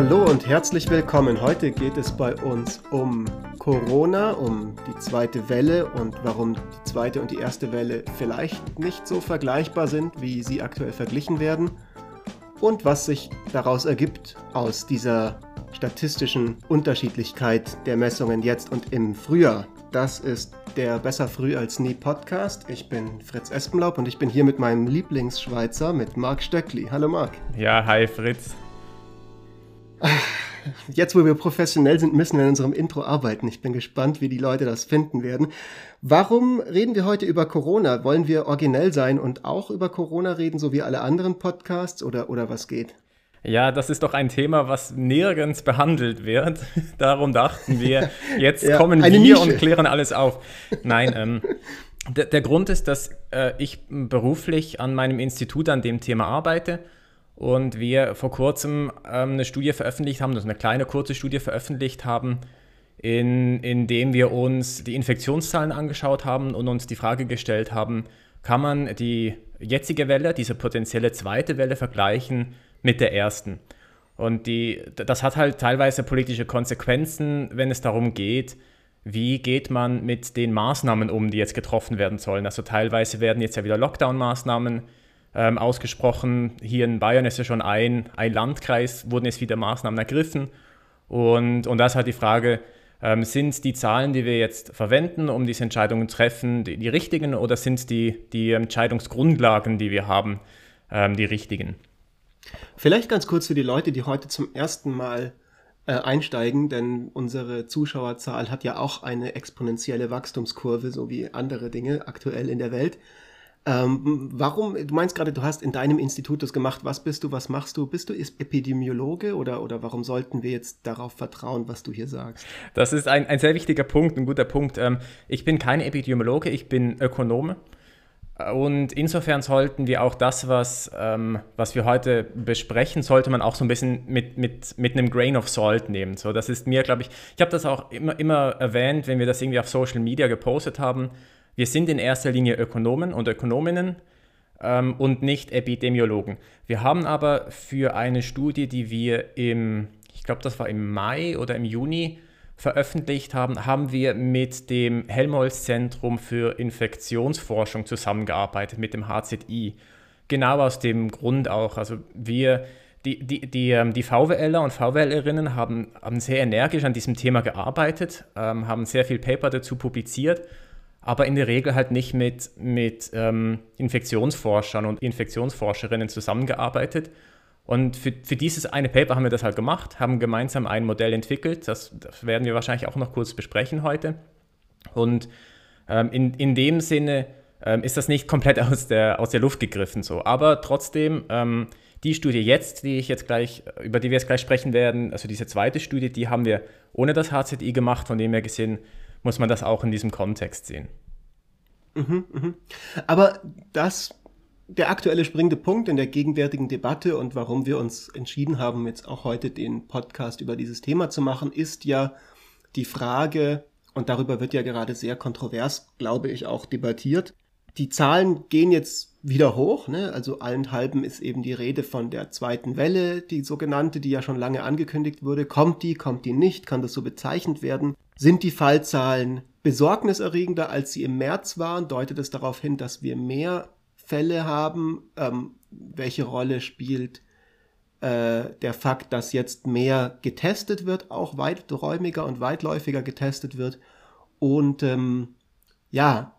Hallo und herzlich willkommen. Heute geht es bei uns um Corona, um die zweite Welle und warum die zweite und die erste Welle vielleicht nicht so vergleichbar sind, wie sie aktuell verglichen werden und was sich daraus ergibt aus dieser statistischen Unterschiedlichkeit der Messungen jetzt und im Frühjahr. Das ist der Besser früh als nie Podcast. Ich bin Fritz Espenlaub und ich bin hier mit meinem Lieblingsschweizer, mit Marc Stöckli. Hallo Marc. Ja, hi Fritz. Jetzt, wo wir professionell sind, müssen wir in unserem Intro arbeiten. Ich bin gespannt, wie die Leute das finden werden. Warum reden wir heute über Corona? Wollen wir originell sein und auch über Corona reden, so wie alle anderen Podcasts oder, oder was geht? Ja, das ist doch ein Thema, was nirgends behandelt wird. Darum dachten wir, jetzt ja, kommen wir Nische. und klären alles auf. Nein, ähm, der, Grund ist, dass äh, ich beruflich an meinem Institut an dem Thema arbeite und wir vor kurzem ähm, eine Studie veröffentlicht haben, also eine kleine kurze Studie veröffentlicht haben, in, in dem wir uns die Infektionszahlen angeschaut haben und uns die Frage gestellt haben, kann man die jetzige Welle, diese potenzielle zweite Welle vergleichen mit der ersten? Und die, das hat halt teilweise politische Konsequenzen, wenn es darum geht, wie geht man mit den Maßnahmen um, die jetzt getroffen werden sollen. Also teilweise werden jetzt ja wieder Lockdown-Maßnahmen ähm, ausgesprochen. Hier in Bayern ist ja schon ein, ein Landkreis, wurden jetzt wieder Maßnahmen ergriffen. Und, und da ist halt die Frage, ähm, sind die Zahlen, die wir jetzt verwenden, um diese Entscheidungen zu treffen, die, die richtigen oder sind die, die Entscheidungsgrundlagen, die wir haben, ähm, die richtigen? Vielleicht ganz kurz für die Leute, die heute zum ersten Mal äh, einsteigen, denn unsere Zuschauerzahl hat ja auch eine exponentielle Wachstumskurve, so wie andere Dinge aktuell in der Welt. Ähm, warum, du meinst gerade, du hast in deinem Institut das gemacht. Was bist du, was machst du? Bist du Epidemiologe oder, oder warum sollten wir jetzt darauf vertrauen, was du hier sagst? Das ist ein, ein sehr wichtiger Punkt, ein guter Punkt. Ähm, ich bin kein Epidemiologe, ich bin Ökonome. Und insofern sollten wir auch das, was, ähm, was wir heute besprechen, sollte man auch so ein bisschen mit, mit, mit einem Grain of Salt nehmen. So, das ist mir, glaube ich, ich habe das auch immer, immer erwähnt, wenn wir das irgendwie auf Social Media gepostet haben wir sind in erster Linie Ökonomen und Ökonominnen ähm, und nicht Epidemiologen. Wir haben aber für eine Studie, die wir im, ich glaube, das war im Mai oder im Juni veröffentlicht haben, haben wir mit dem Helmholtz-Zentrum für Infektionsforschung zusammengearbeitet, mit dem HZI. Genau aus dem Grund auch. Also wir, die, die, die, ähm, die VWLer und VWLerinnen haben, haben sehr energisch an diesem Thema gearbeitet, ähm, haben sehr viel Paper dazu publiziert aber in der Regel halt nicht mit, mit ähm, Infektionsforschern und Infektionsforscherinnen zusammengearbeitet. Und für, für dieses eine Paper haben wir das halt gemacht, haben gemeinsam ein Modell entwickelt. Das, das werden wir wahrscheinlich auch noch kurz besprechen heute. Und ähm, in, in dem Sinne ähm, ist das nicht komplett aus der, aus der Luft gegriffen so. Aber trotzdem, ähm, die Studie jetzt, die ich jetzt gleich, über die wir jetzt gleich sprechen werden, also diese zweite Studie, die haben wir ohne das HZI gemacht, von dem her gesehen muss man das auch in diesem Kontext sehen. Mhm, mh. Aber das, der aktuelle springende Punkt in der gegenwärtigen Debatte und warum wir uns entschieden haben, jetzt auch heute den Podcast über dieses Thema zu machen, ist ja die Frage, und darüber wird ja gerade sehr kontrovers, glaube ich, auch debattiert. Die Zahlen gehen jetzt wieder hoch, ne? also allenthalben ist eben die Rede von der zweiten Welle, die sogenannte, die ja schon lange angekündigt wurde. Kommt die, kommt die nicht, kann das so bezeichnet werden? Sind die Fallzahlen besorgniserregender, als sie im März waren? Deutet es darauf hin, dass wir mehr Fälle haben? Ähm, welche Rolle spielt äh, der Fakt, dass jetzt mehr getestet wird, auch weiträumiger und weitläufiger getestet wird? Und ähm, ja,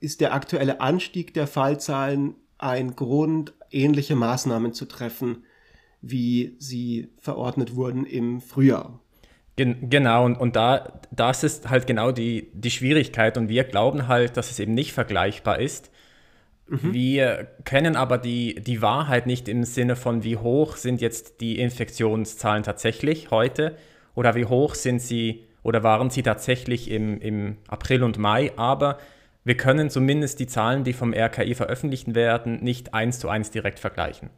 ist der aktuelle Anstieg der Fallzahlen ein Grund, ähnliche Maßnahmen zu treffen, wie sie verordnet wurden im Frühjahr? Gen genau, und, und da das ist halt genau die, die Schwierigkeit. Und wir glauben halt, dass es eben nicht vergleichbar ist. Mhm. Wir kennen aber die, die Wahrheit nicht im Sinne von, wie hoch sind jetzt die Infektionszahlen tatsächlich heute oder wie hoch sind sie oder waren sie tatsächlich im, im April und Mai. Aber wir können zumindest die Zahlen, die vom RKI veröffentlicht werden, nicht eins zu eins direkt vergleichen.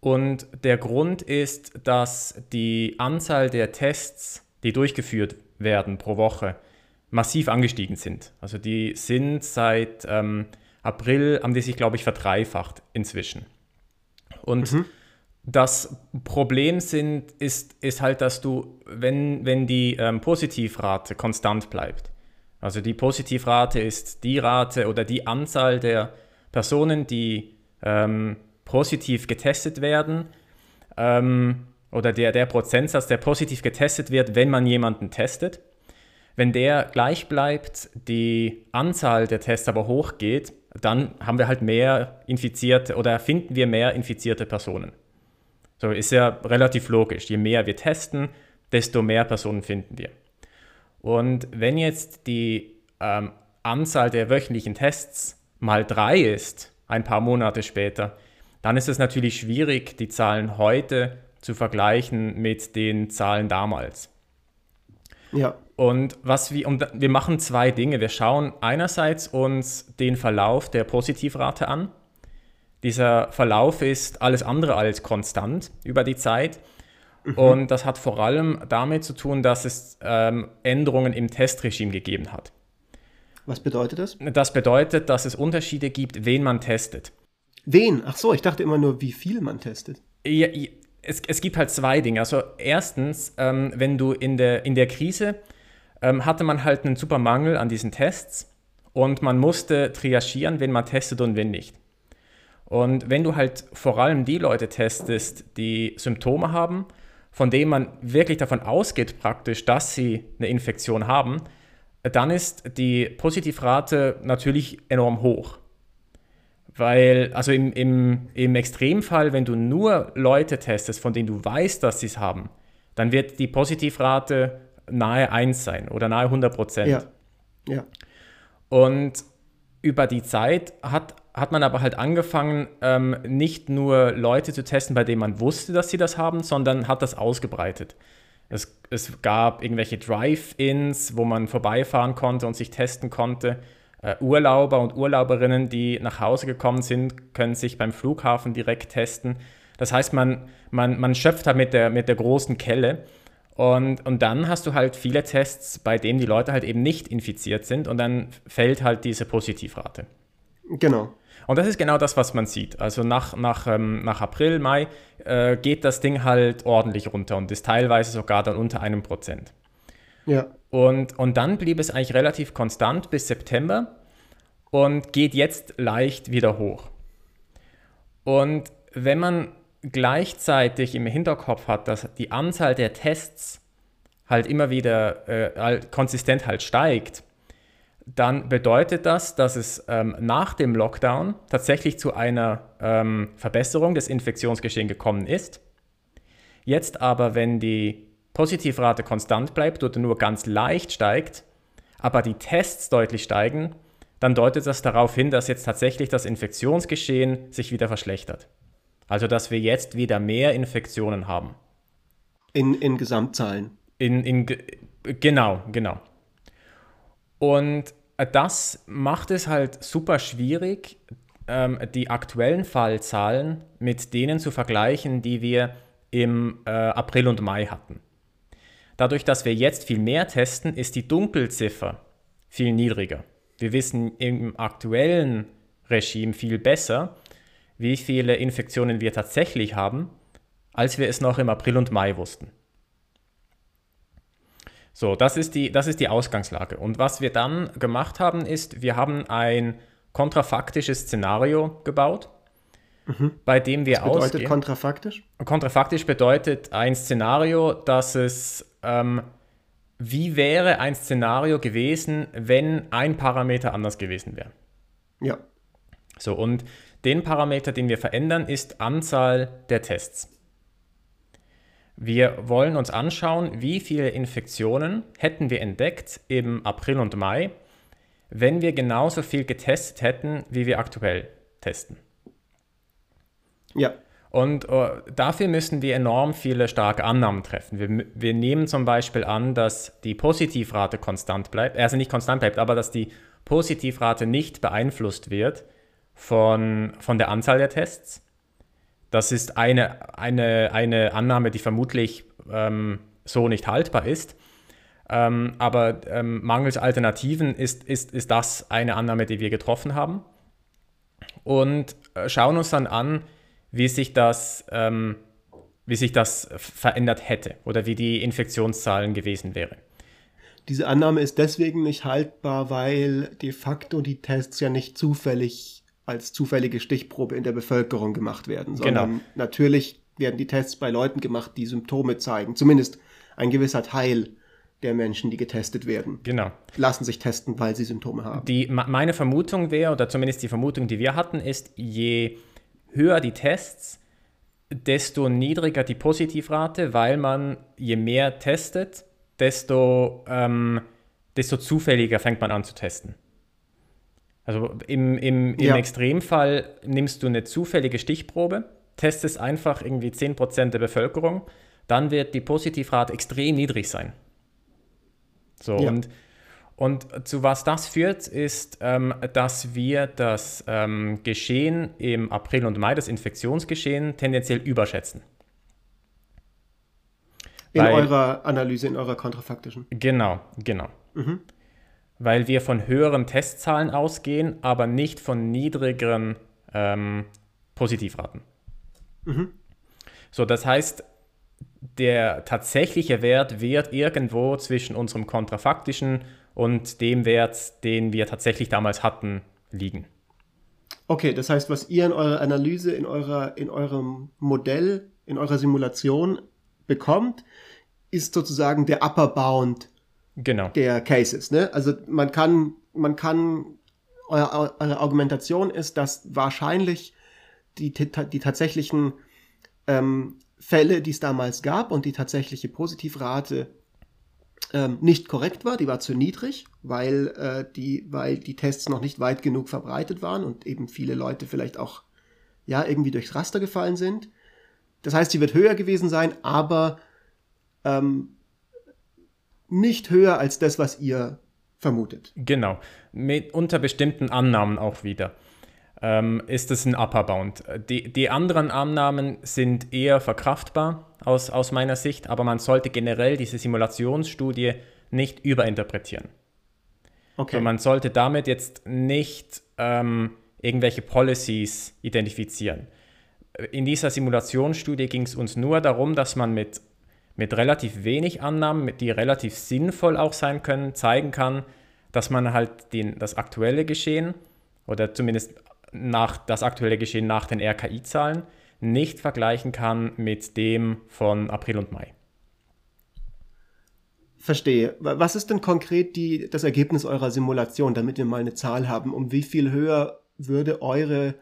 Und der Grund ist, dass die Anzahl der Tests, die durchgeführt werden pro Woche, massiv angestiegen sind. Also die sind seit ähm, April, haben die sich, glaube ich, verdreifacht inzwischen. Und mhm. das Problem sind, ist, ist halt, dass du, wenn, wenn die ähm, Positivrate konstant bleibt, also die Positivrate ist die Rate oder die Anzahl der Personen, die ähm, positiv getestet werden, ähm, oder der, der Prozentsatz, der positiv getestet wird, wenn man jemanden testet. Wenn der gleich bleibt, die Anzahl der Tests aber hochgeht, dann haben wir halt mehr infizierte oder finden wir mehr infizierte Personen. So ist ja relativ logisch. Je mehr wir testen, desto mehr Personen finden wir. Und wenn jetzt die ähm, Anzahl der wöchentlichen Tests mal drei ist, ein paar Monate später, dann ist es natürlich schwierig, die Zahlen heute zu vergleichen mit den Zahlen damals. Ja. Und was wir, und wir machen zwei Dinge. Wir schauen einerseits uns den Verlauf der Positivrate an. Dieser Verlauf ist alles andere als konstant über die Zeit. Mhm. Und das hat vor allem damit zu tun, dass es ähm, Änderungen im Testregime gegeben hat. Was bedeutet das? Das bedeutet, dass es Unterschiede gibt, wen man testet. Wen? Ach so, ich dachte immer nur, wie viel man testet. Ja, es, es gibt halt zwei Dinge. Also erstens, ähm, wenn du in der, in der Krise ähm, hatte man halt einen super Mangel an diesen Tests und man musste triagieren, wen man testet und wen nicht. Und wenn du halt vor allem die Leute testest, die Symptome haben, von denen man wirklich davon ausgeht praktisch, dass sie eine Infektion haben, dann ist die Positivrate natürlich enorm hoch. Weil, also im, im, im Extremfall, wenn du nur Leute testest, von denen du weißt, dass sie es haben, dann wird die Positivrate nahe 1 sein oder nahe 100 Prozent. Ja. ja. Und über die Zeit hat, hat man aber halt angefangen, ähm, nicht nur Leute zu testen, bei denen man wusste, dass sie das haben, sondern hat das ausgebreitet. Es, es gab irgendwelche Drive-Ins, wo man vorbeifahren konnte und sich testen konnte. Uh, Urlauber und Urlauberinnen, die nach Hause gekommen sind, können sich beim Flughafen direkt testen. Das heißt, man, man, man schöpft halt mit der, mit der großen Kelle. Und, und dann hast du halt viele Tests, bei denen die Leute halt eben nicht infiziert sind und dann fällt halt diese Positivrate. Genau. Und das ist genau das, was man sieht. Also nach, nach, ähm, nach April, Mai äh, geht das Ding halt ordentlich runter und ist teilweise sogar dann unter einem Prozent. Ja. Und, und dann blieb es eigentlich relativ konstant bis September und geht jetzt leicht wieder hoch. Und wenn man gleichzeitig im Hinterkopf hat, dass die Anzahl der Tests halt immer wieder äh, konsistent halt steigt, dann bedeutet das, dass es ähm, nach dem Lockdown tatsächlich zu einer ähm, Verbesserung des Infektionsgeschehens gekommen ist. Jetzt aber, wenn die Positivrate konstant bleibt oder nur ganz leicht steigt, aber die Tests deutlich steigen, dann deutet das darauf hin, dass jetzt tatsächlich das Infektionsgeschehen sich wieder verschlechtert. Also dass wir jetzt wieder mehr Infektionen haben. In, in Gesamtzahlen. In, in, genau, genau. Und das macht es halt super schwierig, ähm, die aktuellen Fallzahlen mit denen zu vergleichen, die wir im äh, April und Mai hatten. Dadurch, dass wir jetzt viel mehr testen, ist die Dunkelziffer viel niedriger. Wir wissen im aktuellen Regime viel besser, wie viele Infektionen wir tatsächlich haben, als wir es noch im April und Mai wussten. So, das ist die, das ist die Ausgangslage. Und was wir dann gemacht haben, ist, wir haben ein kontrafaktisches Szenario gebaut, mhm. bei dem wir Was bedeutet ausgehen. kontrafaktisch? Kontrafaktisch bedeutet ein Szenario, dass es, ähm, wie wäre ein Szenario gewesen, wenn ein Parameter anders gewesen wäre. Ja. So, und den Parameter, den wir verändern, ist Anzahl der Tests. Wir wollen uns anschauen, wie viele Infektionen hätten wir entdeckt im April und Mai, wenn wir genauso viel getestet hätten, wie wir aktuell testen. Ja. Und uh, dafür müssen wir enorm viele starke Annahmen treffen. Wir, wir, nehmen zum Beispiel an, dass die Positivrate konstant bleibt, also nicht konstant bleibt, aber dass die Positivrate nicht beeinflusst wird von, von der Anzahl der Tests. Das ist eine, eine, eine Annahme, die vermutlich ähm, so nicht haltbar ist. Ähm, aber ähm, mangels Alternativen ist, ist, ist das eine Annahme, die wir getroffen haben. Und äh, schauen uns dann an, wie sich das ähm, wie sich das verändert hätte oder wie die Infektionszahlen gewesen wären. Diese Annahme ist deswegen nicht haltbar, weil de facto die Tests ja nicht zufällig als zufällige Stichprobe in der Bevölkerung gemacht werden, sondern genau. natürlich werden die Tests bei Leuten gemacht, die Symptome zeigen. Zumindest ein gewisser Teil der Menschen, die getestet werden. Genau. Lassen sich testen, weil sie Symptome haben. Die, meine Vermutung wäre, oder zumindest die Vermutung, die wir hatten, ist, je höher die Tests, desto niedriger die Positivrate, weil man, je mehr testet, desto, ähm, desto zufälliger fängt man an zu testen. Also im, im, im ja. Extremfall nimmst du eine zufällige Stichprobe, testest einfach irgendwie 10% der Bevölkerung, dann wird die Positivrate extrem niedrig sein. So, ja. und, und zu was das führt, ist, ähm, dass wir das ähm, Geschehen im April und Mai, das Infektionsgeschehen, tendenziell überschätzen. In Weil, eurer Analyse, in eurer kontrafaktischen. Genau, genau. Mhm. Weil wir von höheren Testzahlen ausgehen, aber nicht von niedrigeren ähm, Positivraten. Mhm. So, das heißt, der tatsächliche Wert wird irgendwo zwischen unserem kontrafaktischen und dem Wert, den wir tatsächlich damals hatten, liegen. Okay, das heißt, was ihr in eurer Analyse, in, eurer, in eurem Modell, in eurer Simulation bekommt, ist sozusagen der Upper Bound genau. der Cases. Ne? Also man kann, man kann, eure, eure Argumentation ist, dass wahrscheinlich die, die tatsächlichen ähm, Fälle, die es damals gab und die tatsächliche Positivrate ähm, nicht korrekt war, die war zu niedrig, weil, äh, die, weil die Tests noch nicht weit genug verbreitet waren und eben viele Leute vielleicht auch ja, irgendwie durchs Raster gefallen sind. Das heißt, sie wird höher gewesen sein, aber ähm, nicht höher als das, was ihr vermutet. Genau, Mit, unter bestimmten Annahmen auch wieder ähm, ist es ein Upper Bound. Die, die anderen Annahmen sind eher verkraftbar aus, aus meiner Sicht, aber man sollte generell diese Simulationsstudie nicht überinterpretieren. Okay. Also man sollte damit jetzt nicht ähm, irgendwelche Policies identifizieren. In dieser Simulationsstudie ging es uns nur darum, dass man mit, mit relativ wenig Annahmen, die relativ sinnvoll auch sein können, zeigen kann, dass man halt den, das aktuelle Geschehen oder zumindest nach, das aktuelle Geschehen nach den RKI-Zahlen nicht vergleichen kann mit dem von April und Mai. Verstehe. Was ist denn konkret die, das Ergebnis eurer Simulation, damit wir mal eine Zahl haben? Um wie viel höher würde eure,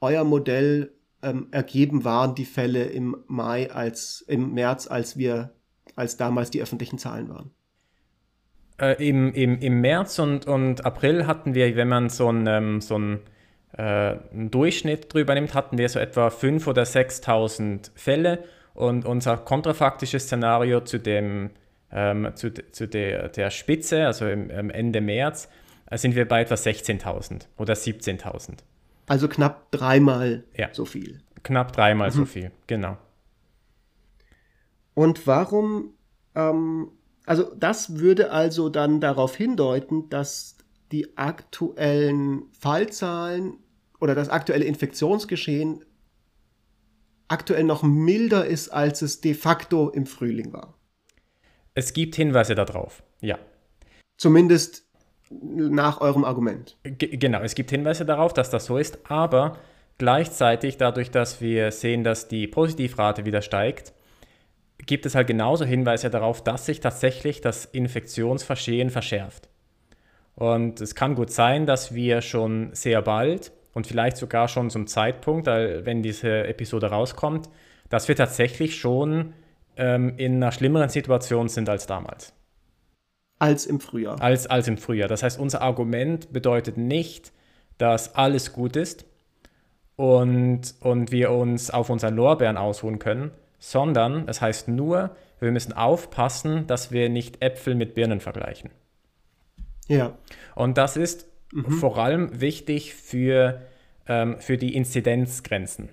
euer Modell ähm, ergeben waren die Fälle im Mai als im März, als wir, als damals die öffentlichen Zahlen waren? Äh, im, im, Im März und, und April hatten wir, wenn man so ein, ähm, so äh, einen Durchschnitt drüber nimmt, hatten wir so etwa 5.000 oder 6.000 Fälle und unser kontrafaktisches Szenario zu, dem, ähm, zu, zu der, der Spitze, also im, im Ende März, äh, sind wir bei etwa 16.000 oder 17.000. Also knapp dreimal ja. so viel. Knapp dreimal mhm. so viel, genau. Und warum, ähm, also das würde also dann darauf hindeuten, dass die aktuellen Fallzahlen oder das aktuelle Infektionsgeschehen aktuell noch milder ist, als es de facto im Frühling war. Es gibt Hinweise darauf, ja. Zumindest nach eurem Argument. G genau, es gibt Hinweise darauf, dass das so ist, aber gleichzeitig dadurch, dass wir sehen, dass die Positivrate wieder steigt, gibt es halt genauso Hinweise darauf, dass sich tatsächlich das Infektionsverschehen verschärft. Und es kann gut sein, dass wir schon sehr bald und vielleicht sogar schon zum Zeitpunkt, wenn diese Episode rauskommt, dass wir tatsächlich schon ähm, in einer schlimmeren Situation sind als damals. Als im Frühjahr. Als, als im Frühjahr. Das heißt, unser Argument bedeutet nicht, dass alles gut ist und, und wir uns auf unseren Lorbeeren ausruhen können, sondern es heißt nur, wir müssen aufpassen, dass wir nicht Äpfel mit Birnen vergleichen. Ja. Und das ist mhm. vor allem wichtig für, ähm, für die Inzidenzgrenzen.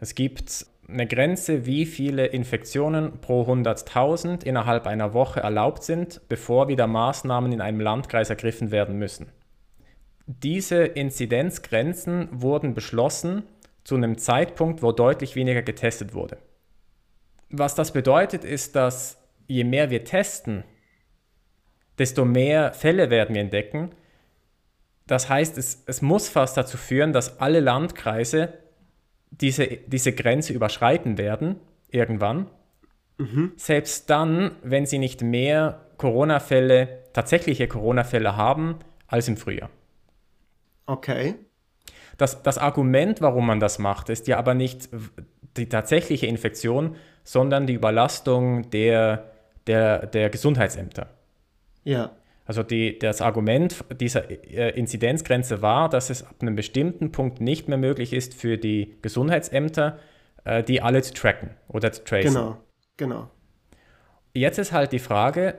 Es gibt eine Grenze, wie viele Infektionen pro 100.000 innerhalb einer Woche erlaubt sind, bevor wieder Maßnahmen in einem Landkreis ergriffen werden müssen. Diese Inzidenzgrenzen wurden beschlossen zu einem Zeitpunkt, wo deutlich weniger getestet wurde. was das bedeutet, ist, dass je mehr wir testen, desto mehr Fälle werden wir entdecken. Das heißt, es, es muss fast dazu führen, dass alle Landkreise diese, diese Grenze überschreiten werden, irgendwann. Mhm. Selbst dann, wenn sie nicht mehr Corona-Fälle, tatsächliche Corona-Fälle haben, als im Frühjahr. Okay. Das, das Argument, warum man das macht, ist ja aber nicht die tatsächliche Infektion, sondern die Überlastung der, der, der Gesundheitsämter. Ja. Also die, das Argument dieser äh, Inzidenzgrenze war, dass es ab einem bestimmten Punkt nicht mehr möglich ist für die Gesundheitsämter, äh, die alle zu tracken oder zu tracen. Genau, genau. Jetzt ist halt die Frage,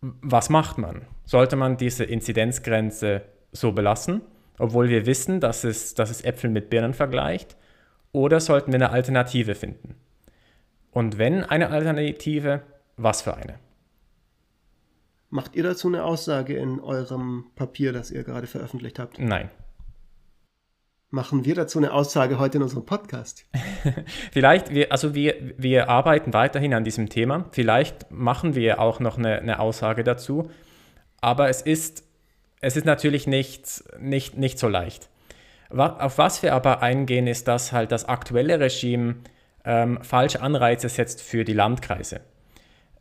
was macht man? Sollte man diese Inzidenzgrenze so belassen, obwohl wir wissen, dass es, dass es Äpfel mit Birnen vergleicht? Oder sollten wir eine Alternative finden? Und wenn eine Alternative, was für eine? Macht ihr dazu eine Aussage in eurem Papier, das ihr gerade veröffentlicht habt? Nein. Machen wir dazu eine Aussage heute in unserem Podcast? Vielleicht, wir, also wir, wir arbeiten weiterhin an diesem Thema. Vielleicht machen wir auch noch eine, eine Aussage dazu. Aber es ist, es ist natürlich nicht, nicht, nicht so leicht. Auf was wir aber eingehen, ist, dass halt das aktuelle Regime ähm, falsche Anreize setzt für die Landkreise.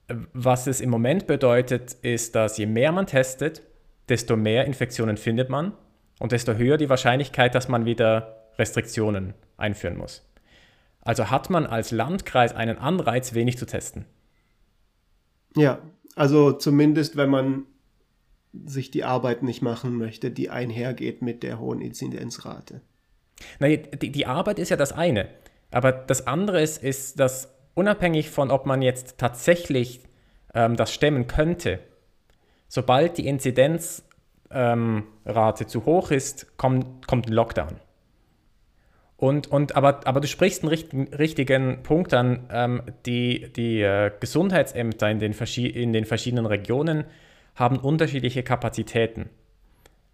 Was es im Moment bedeutet, ist, dass je mehr man testet, desto mehr Infektionen findet man und desto höher die Wahrscheinlichkeit, dass man wieder Restriktionen einführen muss. Also hat man als Landkreis einen Anreiz, wenig zu testen. Ja, also zumindest wenn man sich die Arbeit nicht machen möchte, die einhergeht mit der hohen Inzidenzrate. Nein, die, die Arbeit ist ja das eine. Aber das andere ist, ist, dass unabhängig von, ob man jetzt tatsächlich ähm, das stemmen könnte, sobald die Inzidenzrate ähm, zu hoch ist, kommt, kommt ein Lockdown. Und, und, aber, aber du sprichst einen richtigen, richtigen Punkt an. Ähm, die die äh, Gesundheitsämter in den, in den verschiedenen Regionen haben unterschiedliche Kapazitäten.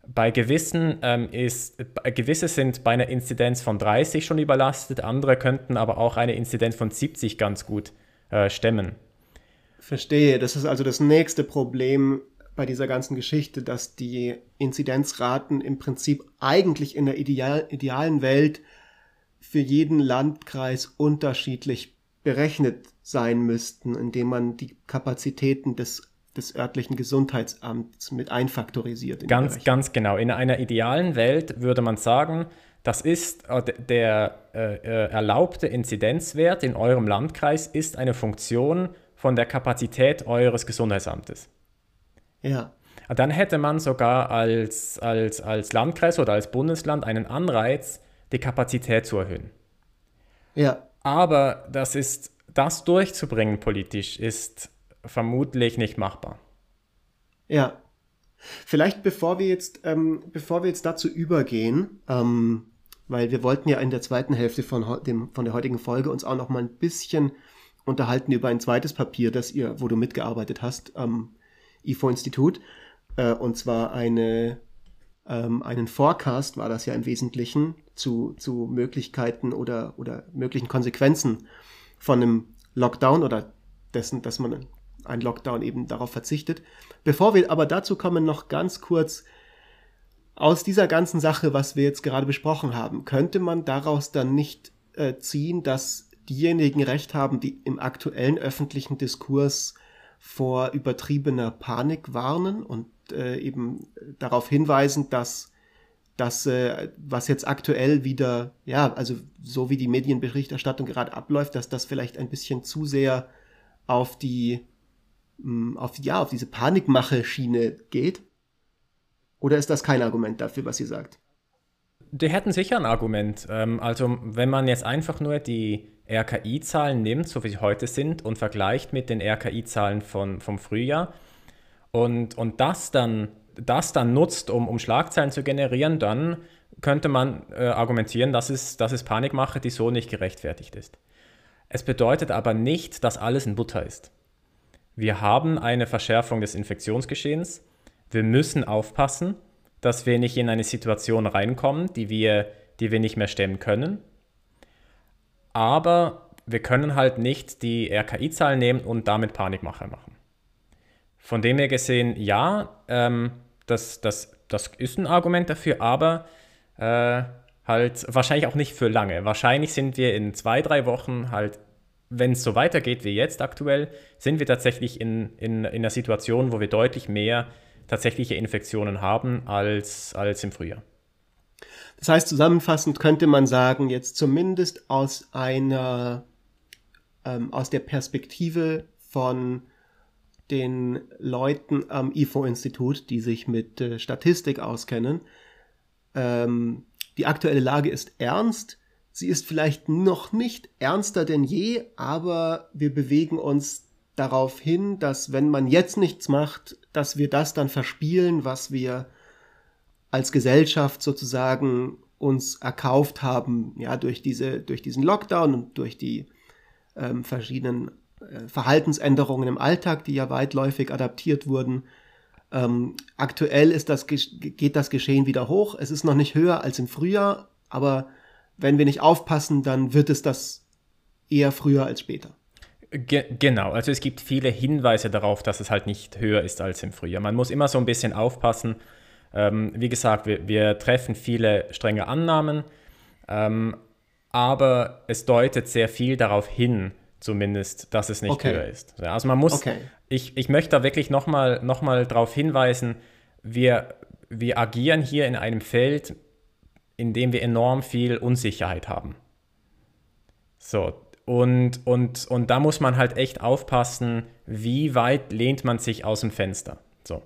Bei gewissen ähm, ist, gewisse sind bei einer Inzidenz von 30 schon überlastet, andere könnten aber auch eine Inzidenz von 70 ganz gut äh, stemmen. Verstehe, das ist also das nächste Problem bei dieser ganzen Geschichte, dass die Inzidenzraten im Prinzip eigentlich in der ideal, idealen Welt für jeden Landkreis unterschiedlich berechnet sein müssten, indem man die Kapazitäten des des örtlichen Gesundheitsamts mit einfaktorisiert. Ganz, ganz genau. In einer idealen Welt würde man sagen, das ist äh, der äh, äh, erlaubte Inzidenzwert in eurem Landkreis ist eine Funktion von der Kapazität eures Gesundheitsamtes. Ja. Dann hätte man sogar als, als, als Landkreis oder als Bundesland einen Anreiz, die Kapazität zu erhöhen. Ja. Aber das ist, das durchzubringen politisch ist vermutlich nicht machbar. Ja. Vielleicht bevor wir jetzt, ähm, bevor wir jetzt dazu übergehen, ähm, weil wir wollten ja in der zweiten Hälfte von, dem, von der heutigen Folge uns auch noch mal ein bisschen unterhalten über ein zweites Papier, das ihr, wo du mitgearbeitet hast, am IFO-Institut. Äh, und zwar eine, ähm, einen Forecast war das ja im Wesentlichen zu, zu Möglichkeiten oder, oder möglichen Konsequenzen von einem Lockdown oder dessen, dass man ein Lockdown eben darauf verzichtet. Bevor wir aber dazu kommen, noch ganz kurz aus dieser ganzen Sache, was wir jetzt gerade besprochen haben, könnte man daraus dann nicht äh, ziehen, dass diejenigen Recht haben, die im aktuellen öffentlichen Diskurs vor übertriebener Panik warnen und äh, eben darauf hinweisen, dass das, äh, was jetzt aktuell wieder, ja, also so wie die Medienberichterstattung gerade abläuft, dass das vielleicht ein bisschen zu sehr auf die auf, ja, auf diese Panikmache-Schiene geht? Oder ist das kein Argument dafür, was ihr sagt? Die hätten sicher ein Argument. Ähm, also wenn man jetzt einfach nur die RKI-Zahlen nimmt, so wie sie heute sind, und vergleicht mit den RKI-Zahlen vom Frühjahr und, und das, dann, das dann nutzt, um, um Schlagzeilen zu generieren, dann könnte man äh, argumentieren, dass es, dass es Panikmache, die so nicht gerechtfertigt ist. Es bedeutet aber nicht, dass alles in Butter ist. Wir haben eine Verschärfung des Infektionsgeschehens. Wir müssen aufpassen, dass wir nicht in eine Situation reinkommen, die wir, die wir nicht mehr stemmen können. Aber wir können halt nicht die RKI-Zahl nehmen und damit Panikmacher machen. Von dem her gesehen, ja, ähm, das, das, das ist ein Argument dafür, aber äh, halt wahrscheinlich auch nicht für lange. Wahrscheinlich sind wir in zwei, drei Wochen halt, wenn es so weitergeht wie jetzt aktuell, sind wir tatsächlich in, in, in einer Situation, wo wir deutlich mehr tatsächliche Infektionen haben als, als im Frühjahr. Das heißt, zusammenfassend könnte man sagen, jetzt zumindest aus einer, ähm, aus der Perspektive von den Leuten am IFO-Institut, die sich mit äh, Statistik auskennen, ähm, die aktuelle Lage ist ernst. Sie ist vielleicht noch nicht ernster denn je, aber wir bewegen uns darauf hin, dass wenn man jetzt nichts macht, dass wir das dann verspielen, was wir als Gesellschaft sozusagen uns erkauft haben, ja, durch diese, durch diesen Lockdown und durch die ähm, verschiedenen äh, Verhaltensänderungen im Alltag, die ja weitläufig adaptiert wurden. Ähm, aktuell ist das, geht das Geschehen wieder hoch. Es ist noch nicht höher als im Frühjahr, aber wenn wir nicht aufpassen, dann wird es das eher früher als später. Ge genau, also es gibt viele Hinweise darauf, dass es halt nicht höher ist als im Frühjahr. Man muss immer so ein bisschen aufpassen. Ähm, wie gesagt, wir, wir, treffen viele strenge Annahmen, ähm, aber es deutet sehr viel darauf hin, zumindest, dass es nicht okay. höher ist. Also man muss, okay. ich, ich möchte da wirklich nochmal noch mal darauf hinweisen, wir, wir agieren hier in einem Feld, in dem wir enorm viel Unsicherheit haben. So, und, und, und da muss man halt echt aufpassen, wie weit lehnt man sich aus dem Fenster. So.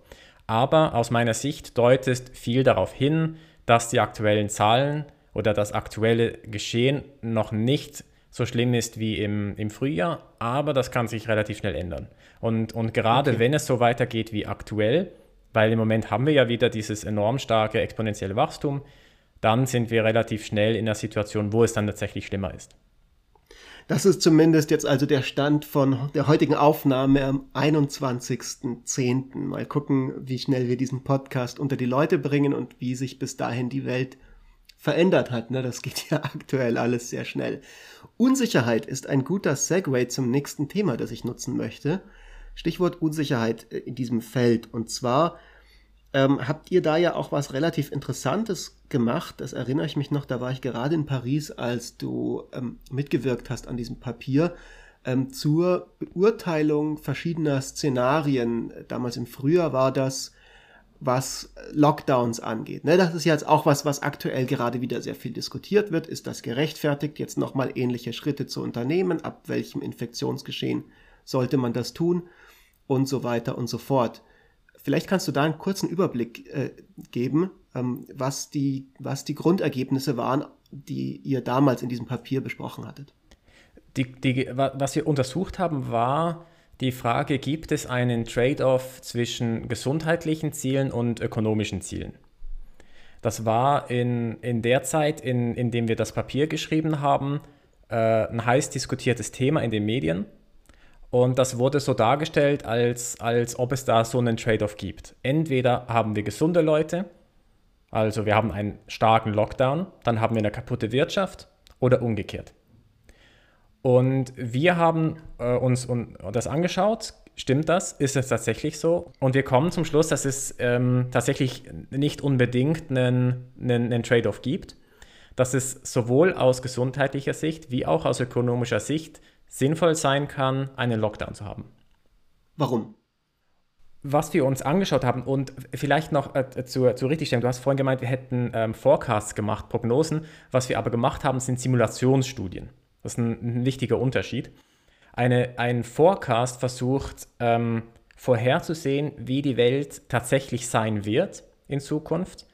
Aber aus meiner Sicht deutet viel darauf hin, dass die aktuellen Zahlen oder das aktuelle Geschehen noch nicht so schlimm ist wie im, im Frühjahr, aber das kann sich relativ schnell ändern. Und, und gerade okay. wenn es so weitergeht wie aktuell, weil im Moment haben wir ja wieder dieses enorm starke exponentielle Wachstum, dann sind wir relativ schnell in der Situation, wo es dann tatsächlich schlimmer ist. Das ist zumindest jetzt also der Stand von der heutigen Aufnahme am 21.10. Mal gucken, wie schnell wir diesen Podcast unter die Leute bringen und wie sich bis dahin die Welt verändert hat. Ne? Das geht ja aktuell alles sehr schnell. Unsicherheit ist ein guter Segway zum nächsten Thema, das ich nutzen möchte. Stichwort Unsicherheit äh, in diesem Feld. Und zwar ähm, habt ihr da ja auch was relativ Interessantes gemacht. Das erinnere ich mich noch, da war ich gerade in Paris, als du ähm, mitgewirkt hast an diesem Papier ähm, zur Beurteilung verschiedener Szenarien. Damals im Frühjahr war das, was Lockdowns angeht. Ne, das ist jetzt auch was, was aktuell gerade wieder sehr viel diskutiert wird. Ist das gerechtfertigt, jetzt nochmal ähnliche Schritte zu unternehmen? Ab welchem Infektionsgeschehen sollte man das tun? Und so weiter und so fort. Vielleicht kannst du da einen kurzen Überblick äh, geben, ähm, was, die, was die Grundergebnisse waren, die ihr damals in diesem Papier besprochen hattet. Die, die, was wir untersucht haben, war die Frage, gibt es einen Trade-off zwischen gesundheitlichen Zielen und ökonomischen Zielen? Das war in, in der Zeit, in, in dem wir das Papier geschrieben haben, äh, ein heiß diskutiertes Thema in den Medien. Und das wurde so dargestellt, als, als ob es da so einen Trade-off gibt. Entweder haben wir gesunde Leute, also wir haben einen starken Lockdown, dann haben wir eine kaputte Wirtschaft oder umgekehrt. Und wir haben äh, uns und, das angeschaut. Stimmt das? Ist es tatsächlich so? Und wir kommen zum Schluss, dass es ähm, tatsächlich nicht unbedingt einen, einen, einen Trade-off gibt, dass es sowohl aus gesundheitlicher Sicht wie auch aus ökonomischer Sicht sinnvoll sein kann, einen Lockdown zu haben. Warum? was wir uns angeschaut haben und vielleicht noch äh, zur, zur Richtigstellung, du hast vorhin gemeint, wir hätten ähm, Forecasts gemacht, Prognosen. Was wir aber gemacht haben, sind Simulationsstudien. Das ist ein, ein wichtiger Unterschied. Eine, ein Forecast versucht ähm, vorherzusehen, wie die Welt tatsächlich sein wird in Zukunft.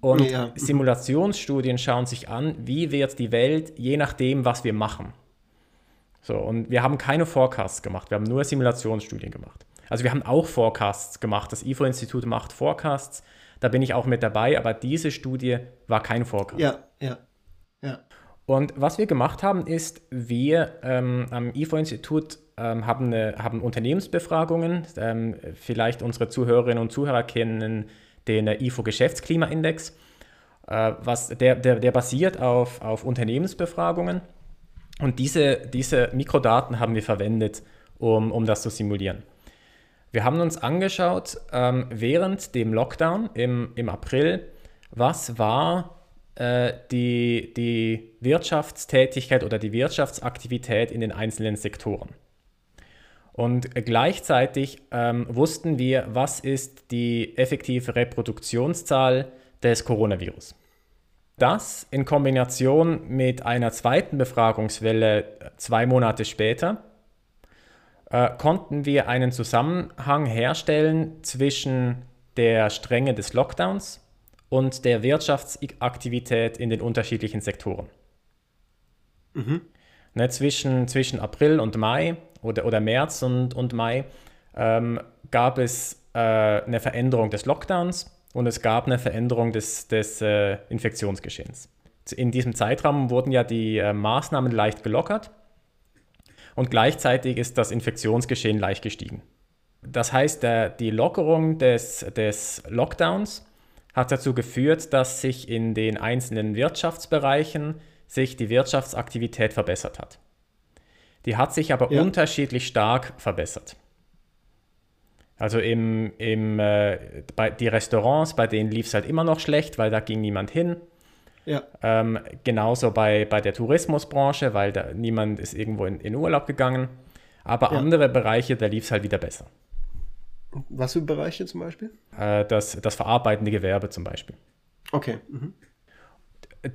Und ja. Simulationsstudien schauen sich an, wie wird die Welt je nachdem, was wir machen. So, und wir haben keine Forecasts gemacht, wir haben nur Simulationsstudien gemacht. Also wir haben auch Forecasts gemacht. Das IFO-Institut macht Forecasts. Da bin ich auch mit dabei, aber diese Studie war kein Forecast. Ja, ja, ja. Und was wir gemacht haben, ist, wir ähm, am IFO-Institut ähm, haben, haben Unternehmensbefragungen. Ähm, vielleicht unsere Zuhörerinnen und Zuhörer kennen den IFO-Geschäftsklimaindex. Äh, der, der, der basiert auf, auf Unternehmensbefragungen. Und diese, diese Mikrodaten haben wir verwendet, um, um das zu simulieren. Wir haben uns angeschaut, ähm, während dem Lockdown im, im April, was war äh, die, die Wirtschaftstätigkeit oder die Wirtschaftsaktivität in den einzelnen Sektoren. Und gleichzeitig ähm, wussten wir, was ist die effektive Reproduktionszahl des Coronavirus. Das in Kombination mit einer zweiten Befragungswelle zwei Monate später äh, konnten wir einen Zusammenhang herstellen zwischen der Strenge des Lockdowns und der Wirtschaftsaktivität in den unterschiedlichen Sektoren. Mhm. Ne, zwischen, zwischen April und Mai oder, oder März und, und Mai ähm, gab es äh, eine Veränderung des Lockdowns und es gab eine Veränderung des, des äh, Infektionsgeschehens. In diesem Zeitraum wurden ja die äh, Maßnahmen leicht gelockert und gleichzeitig ist das Infektionsgeschehen leicht gestiegen. Das heißt, der, die Lockerung des, des Lockdowns hat dazu geführt, dass sich in den einzelnen Wirtschaftsbereichen sich die Wirtschaftsaktivität verbessert hat. Die hat sich aber ja. unterschiedlich stark verbessert. Also im, im, äh, bei die Restaurants, bei denen lief es halt immer noch schlecht, weil da ging niemand hin. Ja. Ähm, genauso bei, bei der Tourismusbranche, weil da niemand ist irgendwo in, in Urlaub gegangen. Aber ja. andere Bereiche, da lief es halt wieder besser. Was für Bereiche zum Beispiel? Äh, das, das verarbeitende Gewerbe zum Beispiel. Okay. Mhm.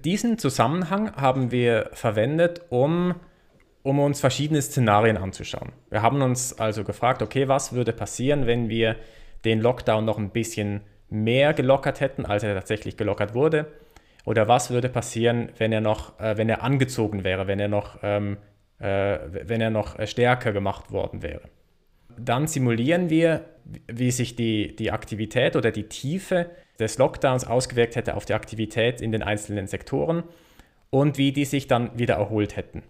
Diesen Zusammenhang haben wir verwendet, um um uns verschiedene Szenarien anzuschauen. Wir haben uns also gefragt, okay, was würde passieren, wenn wir den Lockdown noch ein bisschen mehr gelockert hätten, als er tatsächlich gelockert wurde? Oder was würde passieren, wenn er noch, äh, wenn er angezogen wäre, wenn er noch, ähm, äh, wenn er noch stärker gemacht worden wäre? Dann simulieren wir, wie sich die, die Aktivität oder die Tiefe des Lockdowns ausgewirkt hätte auf die Aktivität in den einzelnen Sektoren und wie die sich dann wieder erholt hätten.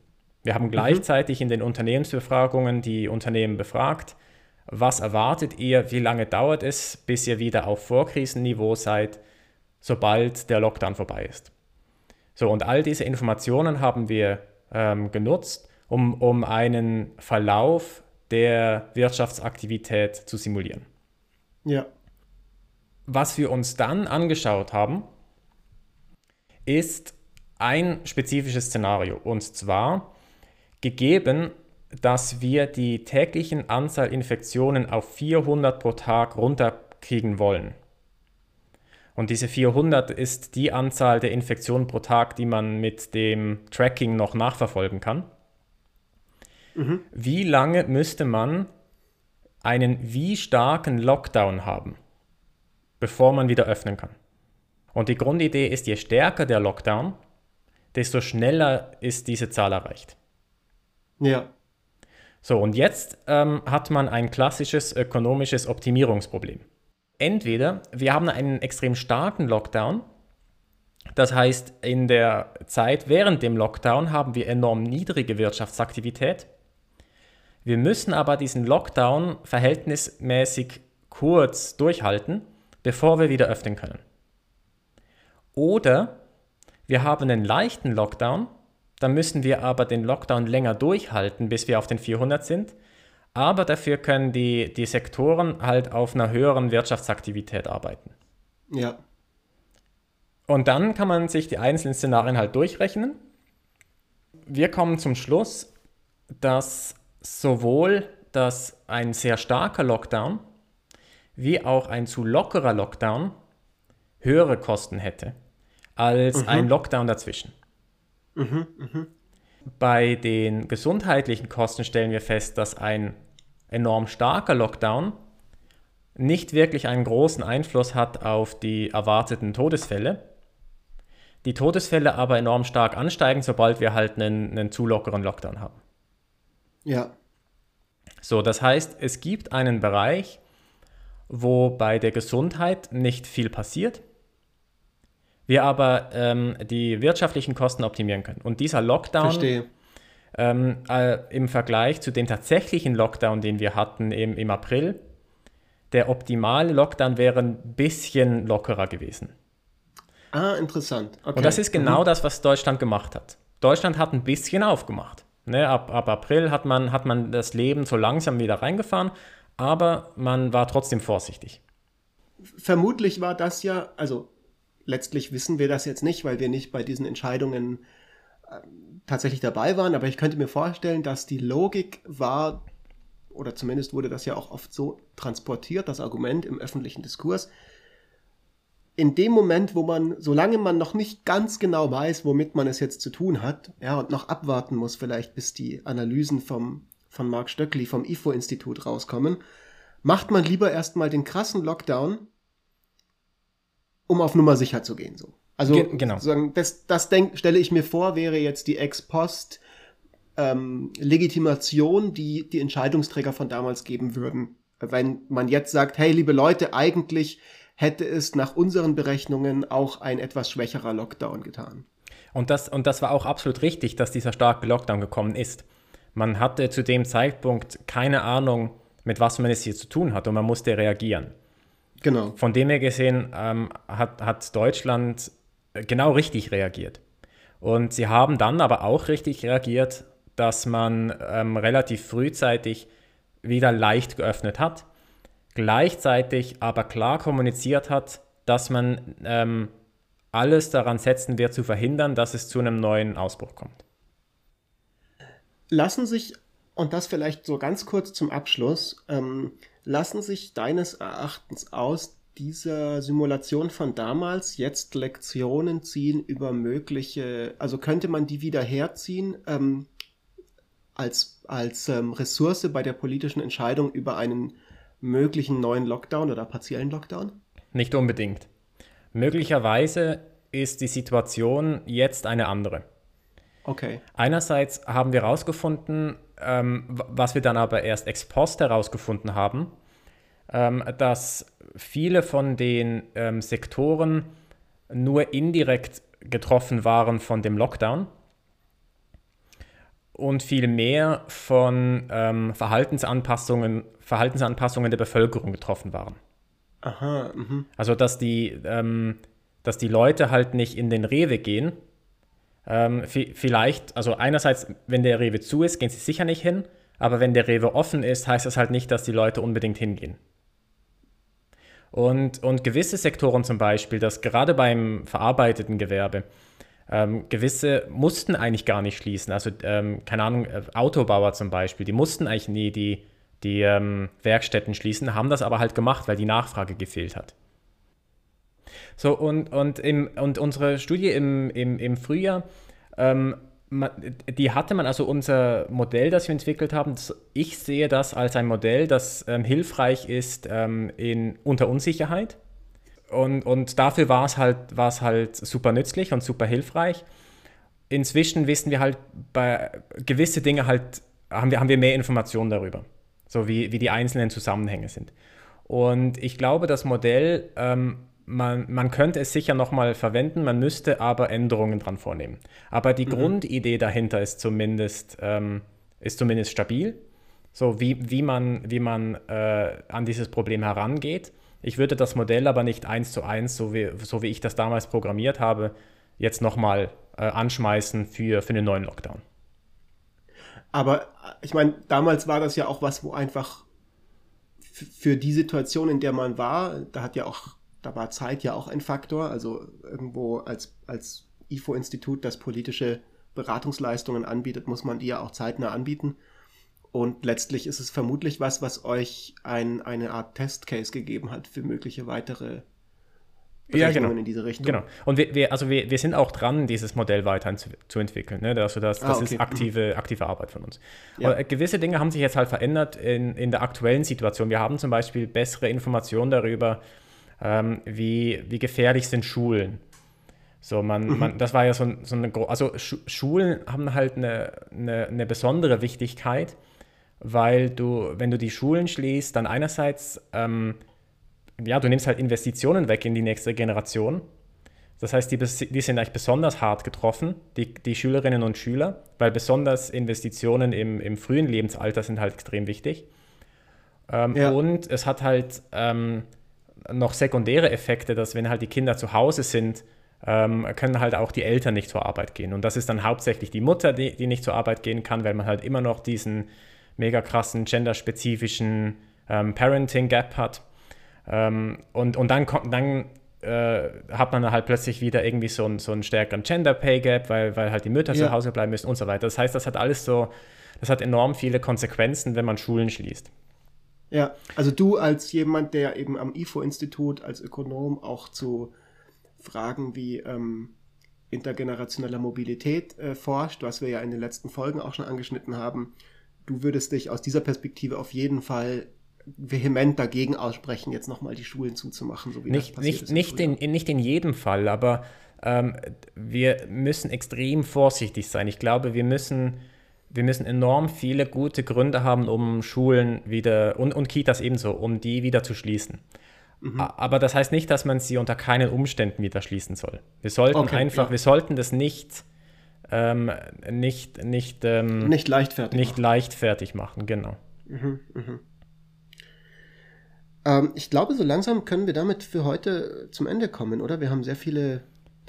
Wir haben mhm. gleichzeitig mhm. in den Unternehmensbefragungen die Unternehmen befragt, was erwartet ihr, wie lange dauert es, bis ihr wieder auf Vorkrisenniveau seid, sobald der Lockdown vorbei ist. So, und all diese Informationen haben wir ähm, genutzt, um, um einen Verlauf der Wirtschaftsaktivität zu simulieren. Ja. Was wir uns dann angeschaut haben, ist ein spezifisches Szenario. Und zwar gegeben, dass wir die täglichen Anzahl Infektionen auf 400 pro Tag runterkriegen wollen. Und diese 400 ist die Anzahl der Infektionen pro Tag, die man mit dem Tracking noch nachverfolgen kann. Mhm. Wie lange müsste man einen wie starken Lockdown haben, bevor man wieder öffnen kann? Und die Grundidee ist, je stärker der Lockdown, desto schneller ist diese Zahl erreicht. Ja. So, und jetzt ähm, hat man ein klassisches ökonomisches Optimierungsproblem. Entweder wir haben einen extrem starken Lockdown, das heißt, in der Zeit während dem Lockdown haben wir enorm niedrige Wirtschaftsaktivität. Wir müssen aber diesen Lockdown verhältnismäßig kurz durchhalten, bevor wir wieder öffnen können. Oder wir haben einen leichten Lockdown, dann müssen wir aber den Lockdown länger durchhalten, bis wir auf den 400 sind. Aber dafür können die, die Sektoren halt auf einer höheren Wirtschaftsaktivität arbeiten. Ja. Und dann kann man sich die einzelnen Szenarien halt durchrechnen. Wir kommen zum Schluss, dass sowohl dass ein sehr starker Lockdown wie auch ein zu lockerer Lockdown höhere Kosten hätte als mhm. ein Lockdown dazwischen. Mhm, mh. Bei den gesundheitlichen Kosten stellen wir fest, dass ein enorm starker Lockdown nicht wirklich einen großen Einfluss hat auf die erwarteten Todesfälle. Die Todesfälle aber enorm stark ansteigen, sobald wir halt einen, einen zu lockeren Lockdown haben. Ja. So, das heißt, es gibt einen Bereich, wo bei der Gesundheit nicht viel passiert wir aber ähm, die wirtschaftlichen Kosten optimieren können. Und dieser Lockdown ähm, äh, im Vergleich zu dem tatsächlichen Lockdown, den wir hatten im, im April, der optimale Lockdown wäre ein bisschen lockerer gewesen. Ah, interessant. Okay. Und das ist genau mhm. das, was Deutschland gemacht hat. Deutschland hat ein bisschen aufgemacht. Ne, ab, ab April hat man, hat man das Leben so langsam wieder reingefahren, aber man war trotzdem vorsichtig. Vermutlich war das ja, also letztlich wissen wir das jetzt nicht, weil wir nicht bei diesen Entscheidungen äh, tatsächlich dabei waren, aber ich könnte mir vorstellen, dass die Logik war, oder zumindest wurde das ja auch oft so transportiert, das Argument im öffentlichen Diskurs, in dem Moment, wo man, solange man noch nicht ganz genau weiß, womit man es jetzt zu tun hat, ja, und noch abwarten muss, vielleicht bis die Analysen vom, von Mark Stöckli vom IFO-Institut rauskommen, macht man lieber erstmal den krassen Lockdown, um auf Nummer sicher zu gehen, so. Also, Ge genau. das, das denk, stelle ich mir vor, wäre jetzt die Ex-Post ähm, Legitimation, die die Entscheidungsträger von damals geben würden. Wenn man jetzt sagt, hey, liebe Leute, eigentlich hätte es nach unseren Berechnungen auch ein etwas schwächerer Lockdown getan. Und das, und das war auch absolut richtig, dass dieser starke Lockdown gekommen ist. Man hatte zu dem Zeitpunkt keine Ahnung, mit was man es hier zu tun hat und man musste reagieren. Genau. Von dem her gesehen ähm, hat, hat Deutschland genau richtig reagiert. Und sie haben dann aber auch richtig reagiert, dass man ähm, relativ frühzeitig wieder leicht geöffnet hat gleichzeitig aber klar kommuniziert hat, dass man ähm, alles daran setzen wird, zu verhindern, dass es zu einem neuen Ausbruch kommt. Lassen sich, und das vielleicht so ganz kurz zum Abschluss, ähm, lassen sich deines Erachtens aus dieser Simulation von damals jetzt Lektionen ziehen über mögliche, also könnte man die wieder herziehen ähm, als, als ähm, Ressource bei der politischen Entscheidung über einen möglichen neuen Lockdown oder partiellen Lockdown? Nicht unbedingt. Möglicherweise ist die Situation jetzt eine andere. Okay. Einerseits haben wir herausgefunden, ähm, was wir dann aber erst ex post herausgefunden haben, ähm, dass viele von den ähm, Sektoren nur indirekt getroffen waren von dem Lockdown und viel mehr von ähm, Verhaltensanpassungen, Verhaltensanpassungen der Bevölkerung getroffen waren. Aha. Mh. Also dass die, ähm, dass die Leute halt nicht in den Rewe gehen. Ähm, vielleicht, also einerseits, wenn der Rewe zu ist, gehen sie sicher nicht hin, aber wenn der Rewe offen ist, heißt das halt nicht, dass die Leute unbedingt hingehen. Und, und gewisse Sektoren zum Beispiel, dass gerade beim verarbeiteten Gewerbe, ähm, gewisse mussten eigentlich gar nicht schließen. Also, ähm, keine Ahnung, äh, Autobauer zum Beispiel, die mussten eigentlich nie die, die ähm, Werkstätten schließen, haben das aber halt gemacht, weil die Nachfrage gefehlt hat. So, und, und, im, und unsere Studie im, im, im Frühjahr, ähm, die hatte man, also unser Modell, das wir entwickelt haben, ich sehe das als ein Modell, das ähm, hilfreich ist ähm, in, unter Unsicherheit und, und dafür war es halt, halt super nützlich und super hilfreich. Inzwischen wissen wir halt bei gewisse Dinge halt, haben wir, haben wir mehr Informationen darüber, so wie, wie die einzelnen Zusammenhänge sind. Und ich glaube, das Modell, ähm, man, man könnte es sicher nochmal verwenden, man müsste aber Änderungen dran vornehmen. Aber die mhm. Grundidee dahinter ist zumindest, ähm, ist zumindest stabil, so wie, wie man, wie man äh, an dieses Problem herangeht. Ich würde das Modell aber nicht eins zu eins, so wie, so wie ich das damals programmiert habe, jetzt nochmal äh, anschmeißen für, für einen neuen Lockdown. Aber äh, ich meine, damals war das ja auch was, wo einfach für die Situation, in der man war, da hat ja auch, da war Zeit ja auch ein Faktor. Also irgendwo als, als IFO-Institut, das politische Beratungsleistungen anbietet, muss man die ja auch zeitnah anbieten. Und letztlich ist es vermutlich was, was euch ein, eine Art Testcase gegeben hat für mögliche weitere ja, genau. in diese Richtung. Genau. Und wir, wir, also wir, wir sind auch dran, dieses Modell weiterhin zu, zu entwickeln. Ne? Also das, das ah, okay. ist aktive, aktive Arbeit von uns. Ja. Aber gewisse Dinge haben sich jetzt halt verändert in, in der aktuellen Situation. Wir haben zum Beispiel bessere Informationen darüber, ähm, wie, wie gefährlich sind Schulen. So, man, mhm. man, das war ja so, so eine, also Schulen haben halt eine, eine, eine besondere Wichtigkeit weil du, wenn du die Schulen schließt, dann einerseits, ähm, ja, du nimmst halt Investitionen weg in die nächste Generation. Das heißt, die, die sind eigentlich besonders hart getroffen, die, die Schülerinnen und Schüler, weil besonders Investitionen im, im frühen Lebensalter sind halt extrem wichtig. Ähm, ja. Und es hat halt ähm, noch sekundäre Effekte, dass wenn halt die Kinder zu Hause sind, ähm, können halt auch die Eltern nicht zur Arbeit gehen. Und das ist dann hauptsächlich die Mutter, die, die nicht zur Arbeit gehen kann, weil man halt immer noch diesen mega krassen genderspezifischen ähm, Parenting Gap hat. Ähm, und, und dann, kommt, dann äh, hat man halt plötzlich wieder irgendwie so, ein, so einen stärkeren Gender Pay Gap, weil, weil halt die Mütter ja. zu Hause bleiben müssen und so weiter. Das heißt, das hat alles so, das hat enorm viele Konsequenzen, wenn man Schulen schließt. Ja, also du als jemand, der eben am IFO-Institut als Ökonom auch zu Fragen wie ähm, intergenerationeller Mobilität äh, forscht, was wir ja in den letzten Folgen auch schon angeschnitten haben, du würdest dich aus dieser Perspektive auf jeden Fall vehement dagegen aussprechen, jetzt nochmal die Schulen zuzumachen, so wie nicht, das passiert nicht. Nicht in, in, nicht in jedem Fall, aber ähm, wir müssen extrem vorsichtig sein. Ich glaube, wir müssen, wir müssen enorm viele gute Gründe haben, um Schulen wieder und, und Kitas ebenso, um die wieder zu schließen. Mhm. Aber das heißt nicht, dass man sie unter keinen Umständen wieder schließen soll. Wir sollten okay, einfach, ja. wir sollten das nicht, ähm, nicht, nicht, ähm, nicht leichtfertig, nicht machen. leichtfertig machen, genau. Mhm, mh. Ähm, ich glaube, so langsam können wir damit für heute zum Ende kommen, oder? Wir haben sehr viele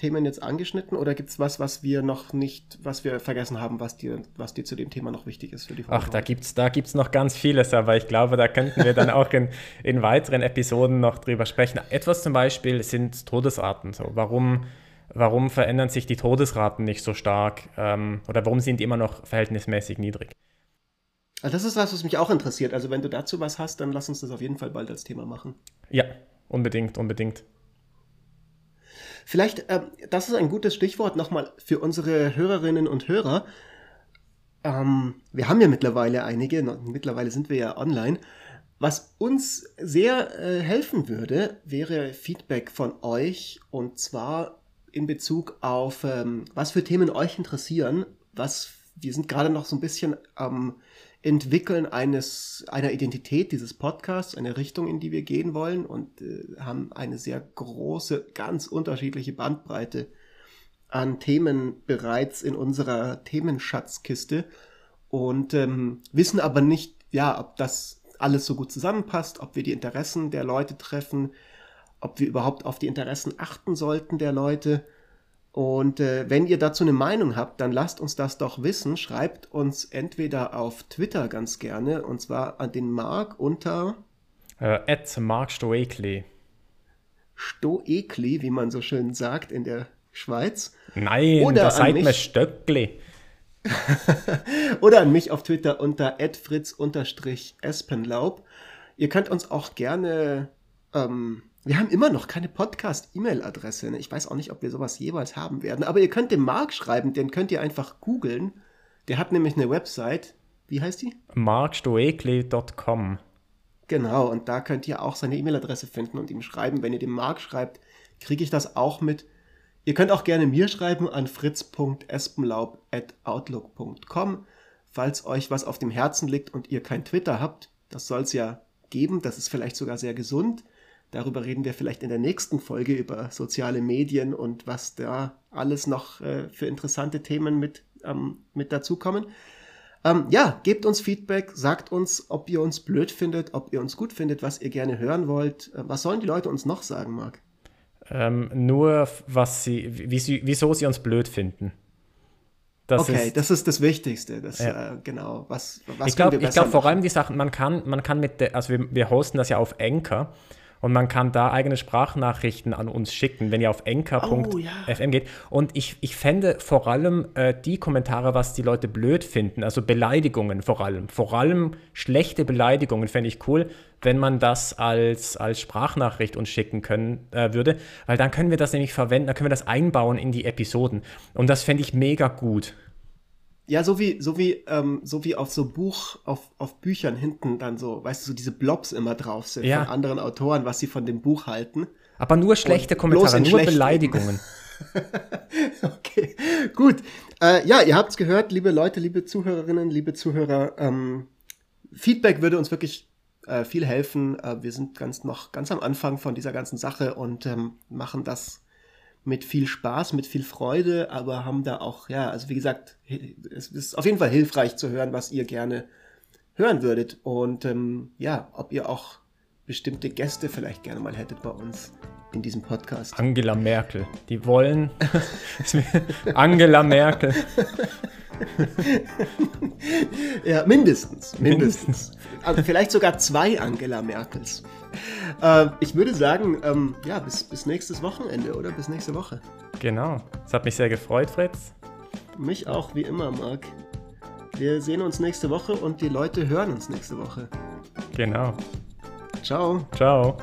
Themen jetzt angeschnitten oder gibt es was, was wir noch nicht, was wir vergessen haben, was dir, was dir zu dem Thema noch wichtig ist für die Folge? Ach, da gibt es da gibt's noch ganz vieles, aber ich glaube, da könnten wir dann auch in, in weiteren Episoden noch drüber sprechen. Etwas zum Beispiel sind Todesarten. So. Warum, warum verändern sich die Todesraten nicht so stark ähm, oder warum sind die immer noch verhältnismäßig niedrig? Also das ist was, was mich auch interessiert. Also wenn du dazu was hast, dann lass uns das auf jeden Fall bald als Thema machen. Ja, unbedingt, unbedingt. Vielleicht, äh, das ist ein gutes Stichwort nochmal für unsere Hörerinnen und Hörer. Ähm, wir haben ja mittlerweile einige, mittlerweile sind wir ja online. Was uns sehr äh, helfen würde, wäre Feedback von euch und zwar in Bezug auf, ähm, was für Themen euch interessieren. Was wir sind gerade noch so ein bisschen am Entwickeln eines, einer Identität dieses Podcasts, eine Richtung, in die wir gehen wollen und äh, haben eine sehr große, ganz unterschiedliche Bandbreite an Themen bereits in unserer Themenschatzkiste und ähm, wissen aber nicht, ja, ob das alles so gut zusammenpasst, ob wir die Interessen der Leute treffen, ob wir überhaupt auf die Interessen achten sollten der Leute und äh, wenn ihr dazu eine Meinung habt, dann lasst uns das doch wissen. Schreibt uns entweder auf Twitter ganz gerne, und zwar an den Mark unter äh, Mark Stoekli. Stoekli, wie man so schön sagt in der Schweiz. Nein, Oder das seid mir Stöckli. Oder an mich auf Twitter unter fritz-espenlaub. Ihr könnt uns auch gerne ähm, wir haben immer noch keine Podcast-E-Mail-Adresse. Ne? Ich weiß auch nicht, ob wir sowas jeweils haben werden. Aber ihr könnt dem Mark schreiben, den könnt ihr einfach googeln. Der hat nämlich eine Website. Wie heißt die? markstoekli.com. Genau, und da könnt ihr auch seine E-Mail-Adresse finden und ihm schreiben. Wenn ihr dem Mark schreibt, kriege ich das auch mit. Ihr könnt auch gerne mir schreiben an fritz.espenlaub.outlook.com, falls euch was auf dem Herzen liegt und ihr kein Twitter habt. Das soll es ja geben. Das ist vielleicht sogar sehr gesund. Darüber reden wir vielleicht in der nächsten Folge über soziale Medien und was da alles noch äh, für interessante Themen mit, ähm, mit dazukommen. Ähm, ja, gebt uns Feedback, sagt uns, ob ihr uns blöd findet, ob ihr uns gut findet, was ihr gerne hören wollt. Äh, was sollen die Leute uns noch sagen, Marc? Ähm, nur, was sie, wie sie, wieso sie uns blöd finden. Das okay, ist, das ist das Wichtigste. Das, ja. äh, genau. Was, was ich glaube glaub, vor allem die Sachen, man kann, man kann mit der, also wir, wir hosten das ja auf Anchor und man kann da eigene Sprachnachrichten an uns schicken, wenn ihr auf enker.fm oh, ja. geht. Und ich, ich fände vor allem äh, die Kommentare, was die Leute blöd finden, also Beleidigungen vor allem, vor allem schlechte Beleidigungen fände ich cool, wenn man das als, als Sprachnachricht uns schicken können äh, würde, weil dann können wir das nämlich verwenden, dann können wir das einbauen in die Episoden. Und das fände ich mega gut. Ja, so wie, so wie, ähm, so wie auf so Buch, auf, auf Büchern hinten dann so, weißt du, so diese Blobs immer drauf sind ja. von anderen Autoren, was sie von dem Buch halten. Aber nur schlechte Kommentare, nur Beleidigungen. okay, gut. Äh, ja, ihr habt's gehört, liebe Leute, liebe Zuhörerinnen, liebe Zuhörer. Ähm, Feedback würde uns wirklich äh, viel helfen. Äh, wir sind ganz noch ganz am Anfang von dieser ganzen Sache und ähm, machen das mit viel Spaß, mit viel Freude, aber haben da auch, ja, also wie gesagt, es ist auf jeden Fall hilfreich zu hören, was ihr gerne hören würdet. Und ähm, ja, ob ihr auch bestimmte Gäste vielleicht gerne mal hättet bei uns in diesem Podcast. Angela Merkel. Die wollen. Angela Merkel. ja, mindestens. Mindestens. Also vielleicht sogar zwei Angela Merkels. Äh, ich würde sagen, ähm, ja, bis, bis nächstes Wochenende oder bis nächste Woche. Genau. Es hat mich sehr gefreut, Fritz. Mich auch, wie immer, Marc. Wir sehen uns nächste Woche und die Leute hören uns nächste Woche. Genau. Ciao. Ciao.